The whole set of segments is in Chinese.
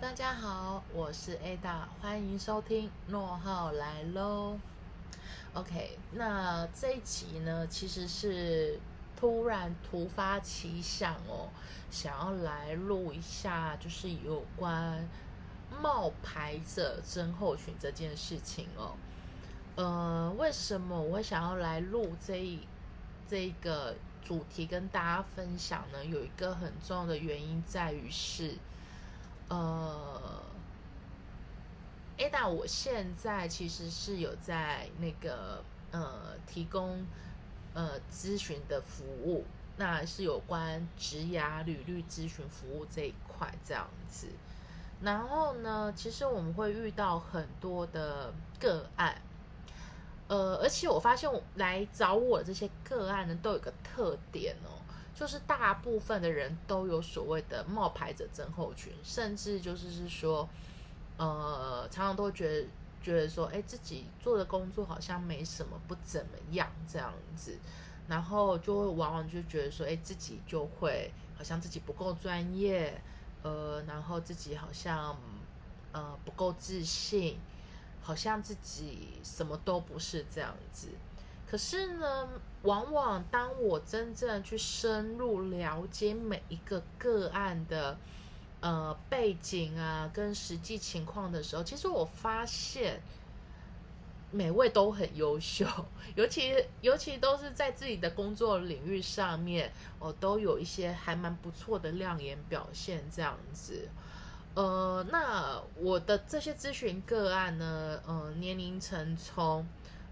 大家好，我是 Ada，欢迎收听诺浩来喽。OK，那这一集呢，其实是突然突发奇想哦，想要来录一下，就是有关冒牌者症候群这件事情哦。呃，为什么我会想要来录这一这个主题跟大家分享呢？有一个很重要的原因在于是。呃，Ada，我现在其实是有在那个呃提供呃咨询的服务，那是有关职涯履历咨询服务这一块这样子。然后呢，其实我们会遇到很多的个案，呃，而且我发现来找我这些个案呢，都有个特点哦。就是大部分的人都有所谓的冒牌者症候群，甚至就是是说，呃，常常都觉得觉得说，哎，自己做的工作好像没什么，不怎么样这样子，然后就会往往就觉得说，哎，自己就会好像自己不够专业，呃，然后自己好像呃不够自信，好像自己什么都不是这样子。可是呢，往往当我真正去深入了解每一个个案的呃背景啊，跟实际情况的时候，其实我发现每位都很优秀，尤其尤其都是在自己的工作领域上面，哦，都有一些还蛮不错的亮眼表现，这样子。呃，那我的这些咨询个案呢，呃，年龄层从。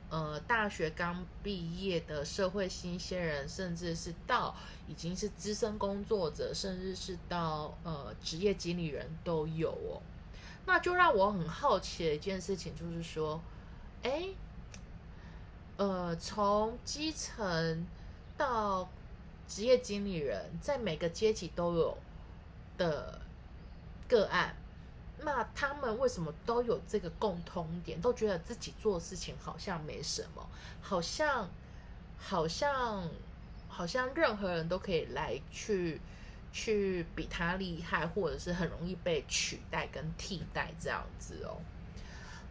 呃，大学刚毕业的社会新鲜人，甚至是到已经是资深工作者，甚至是到呃职业经理人都有哦。那就让我很好奇的一件事情，就是说，哎，呃，从基层到职业经理人，在每个阶级都有的个案。那他们为什么都有这个共通点？都觉得自己做事情好像没什么，好像好像好像任何人都可以来去去比他厉害，或者是很容易被取代跟替代这样子哦。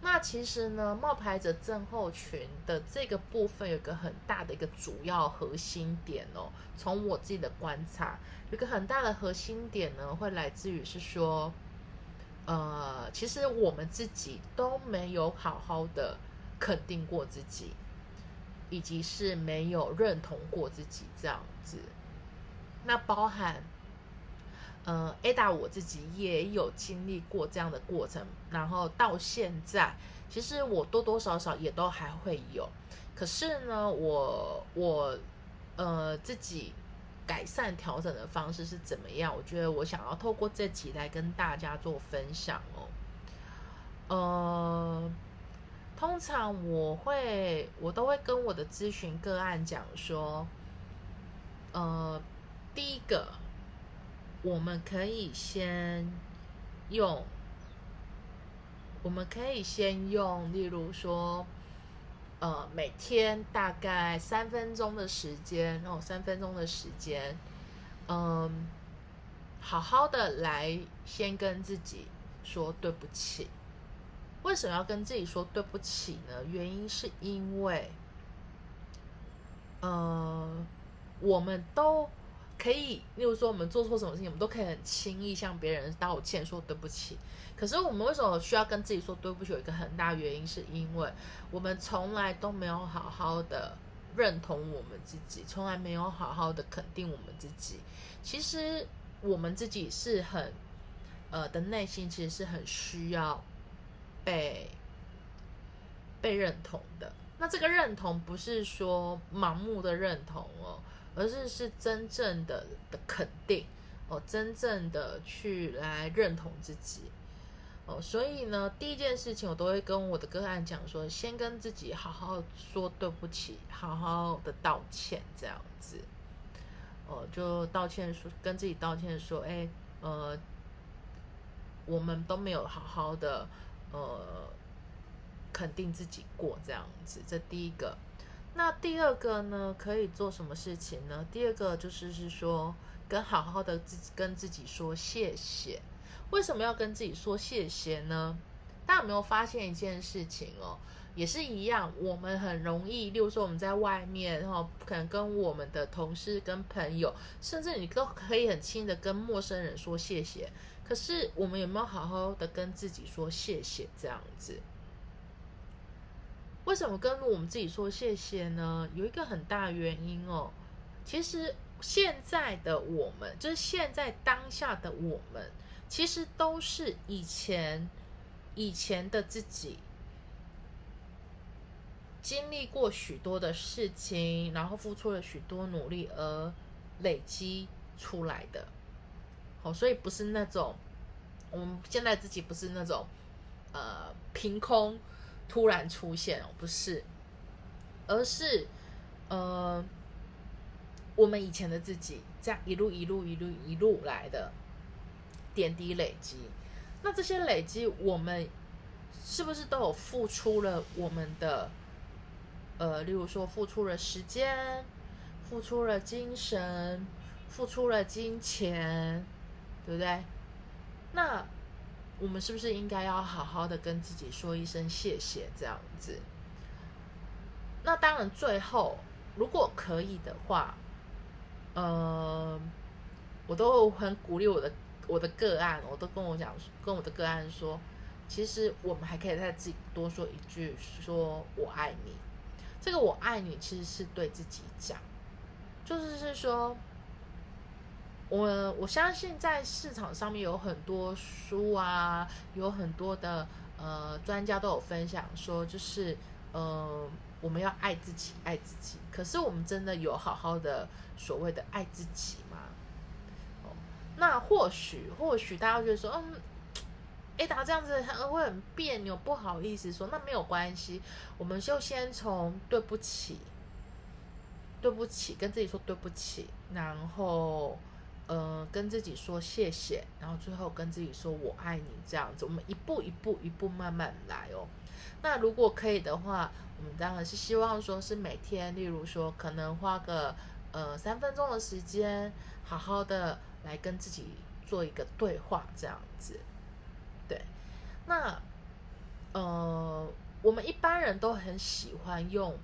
那其实呢，冒牌者症候群的这个部分有个很大的一个主要核心点哦。从我自己的观察，有个很大的核心点呢，会来自于是说。呃，其实我们自己都没有好好的肯定过自己，以及是没有认同过自己这样子。那包含，呃，Ada 我自己也有经历过这样的过程，然后到现在，其实我多多少少也都还会有。可是呢，我我呃自己。改善调整的方式是怎么样？我觉得我想要透过这集来跟大家做分享哦。呃，通常我会我都会跟我的咨询个案讲说，呃，第一个，我们可以先用，我们可以先用，例如说。呃，每天大概三分钟的时间，哦，三分钟的时间，嗯，好好的来先跟自己说对不起。为什么要跟自己说对不起呢？原因是因为，呃，我们都。可以，例如说我们做错什么事情，我们都可以很轻易向别人道歉，说对不起。可是我们为什么需要跟自己说对不起？有一个很大原因，是因为我们从来都没有好好的认同我们自己，从来没有好好的肯定我们自己。其实我们自己是很，呃的内心其实是很需要被被认同的。那这个认同不是说盲目的认同哦。而是是真正的的肯定哦，真正的去来认同自己哦，所以呢，第一件事情我都会跟我的个案讲说，先跟自己好好说对不起，好好的道歉这样子哦，就道歉说跟自己道歉说，哎呃，我们都没有好好的呃肯定自己过这样子，这第一个。那第二个呢，可以做什么事情呢？第二个就是是说，跟好好的自己跟自己说谢谢。为什么要跟自己说谢谢呢？大家有没有发现一件事情哦？也是一样，我们很容易，例如说我们在外面，然后可能跟我们的同事、跟朋友，甚至你都可以很轻易的跟陌生人说谢谢。可是我们有没有好好的跟自己说谢谢？这样子，为什么跟我们自己说谢谢呢？有一个很大原因哦。其实现在的我们，就是现在当下的我们，其实都是以前以前的自己。经历过许多的事情，然后付出了许多努力而累积出来的，好，所以不是那种我们现在自己不是那种呃凭空突然出现哦，不是，而是呃我们以前的自己这样一路一路一路一路来的点滴累积，那这些累积我们是不是都有付出了我们的？呃，例如说，付出了时间，付出了精神，付出了金钱，对不对？那我们是不是应该要好好的跟自己说一声谢谢？这样子。那当然，最后如果可以的话，呃，我都很鼓励我的我的个案，我都跟我讲，跟我的个案说，其实我们还可以再自己多说一句，说我爱你。这个我爱你，其实是对自己讲，就是是说，我我相信在市场上面有很多书啊，有很多的呃专家都有分享说，就是呃我们要爱自己，爱自己。可是我们真的有好好的所谓的爱自己吗？哦，那或许或许大家觉得说，嗯。哎，打这样子会很别扭，不好意思说，那没有关系，我们就先从对不起，对不起，跟自己说对不起，然后呃跟自己说谢谢，然后最后跟自己说我爱你，这样子，我们一步一步一步慢慢来哦。那如果可以的话，我们当然是希望说是每天，例如说可能花个呃三分钟的时间，好好的来跟自己做一个对话，这样子。对，那呃，我们一般人都很喜欢用，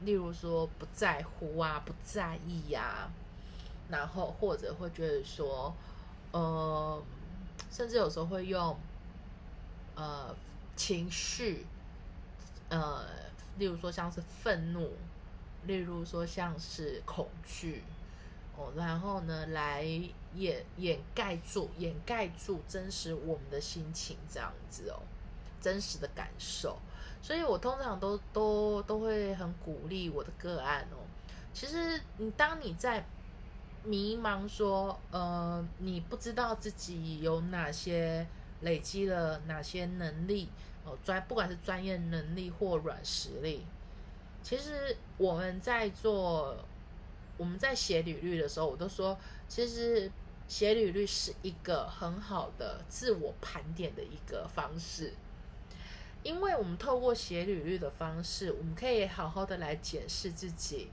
例如说不在乎啊，不在意呀，然后或者会觉得说，呃，甚至有时候会用呃情绪，呃，例如说像是愤怒，例如说像是恐惧。哦，然后呢，来掩掩盖住、掩盖住真实我们的心情，这样子哦，真实的感受。所以我通常都都都会很鼓励我的个案哦。其实你当你在迷茫，说呃，你不知道自己有哪些累积了哪些能力哦，专不管是专业能力或软实力，其实我们在做。我们在写履历的时候，我都说，其实写履历是一个很好的自我盘点的一个方式，因为我们透过写履历的方式，我们可以好好的来检视自己，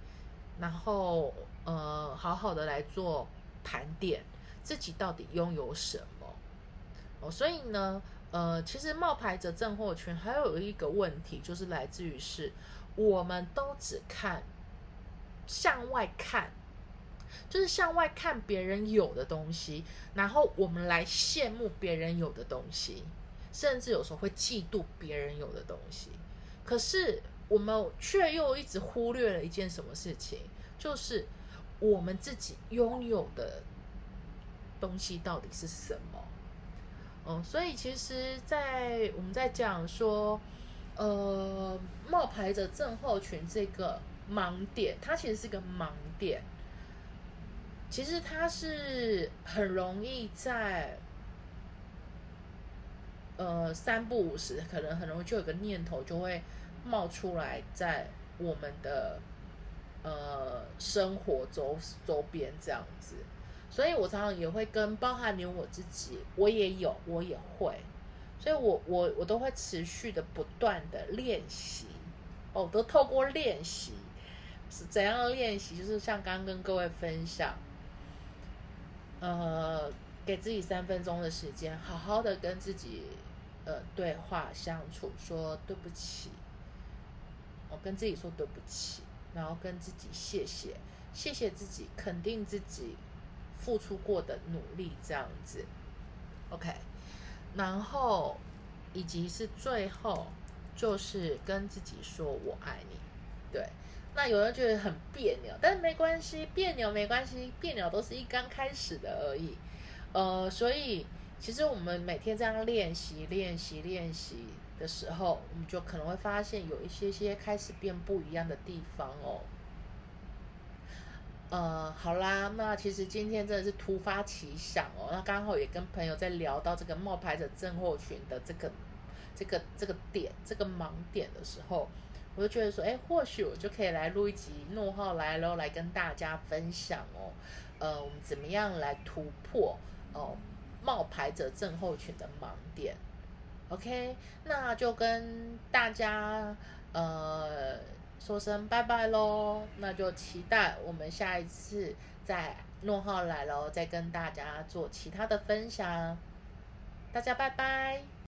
然后呃，好好的来做盘点，自己到底拥有什么哦。所以呢，呃，其实冒牌者症候群还有一个问题，就是来自于是，我们都只看。向外看，就是向外看别人有的东西，然后我们来羡慕别人有的东西，甚至有时候会嫉妒别人有的东西。可是我们却又一直忽略了一件什么事情，就是我们自己拥有的东西到底是什么？嗯，所以其实，在我们在讲说，呃，冒牌者症候群这个。盲点，它其实是个盲点。其实它是很容易在，呃，三不五时，可能很容易就有个念头就会冒出来，在我们的呃生活周周边这样子。所以我常常也会跟，包含连我自己，我也有，我也会。所以我我我都会持续的不断的练习，哦，都透过练习。是怎样的练习？就是像刚刚跟各位分享，呃，给自己三分钟的时间，好好的跟自己呃对话相处，说对不起，我跟自己说对不起，然后跟自己谢谢，谢谢自己，肯定自己付出过的努力，这样子，OK，然后以及是最后就是跟自己说我爱你，对。那有人觉得很别扭，但是没关系，别扭没关系，别扭都是一刚开始的而已。呃，所以其实我们每天这样练习、练习、练习的时候，我们就可能会发现有一些些开始变不一样的地方哦。呃，好啦，那其实今天真的是突发奇想哦，那刚好也跟朋友在聊到这个冒牌者症候群的这个、这个、这个点、这个盲点的时候。我就觉得说，哎，或许我就可以来录一集《怒号来了》，来跟大家分享哦，呃，我们怎么样来突破哦冒牌者症候群的盲点？OK，那就跟大家呃说声拜拜喽，那就期待我们下一次在《诺号来了》再跟大家做其他的分享，大家拜拜。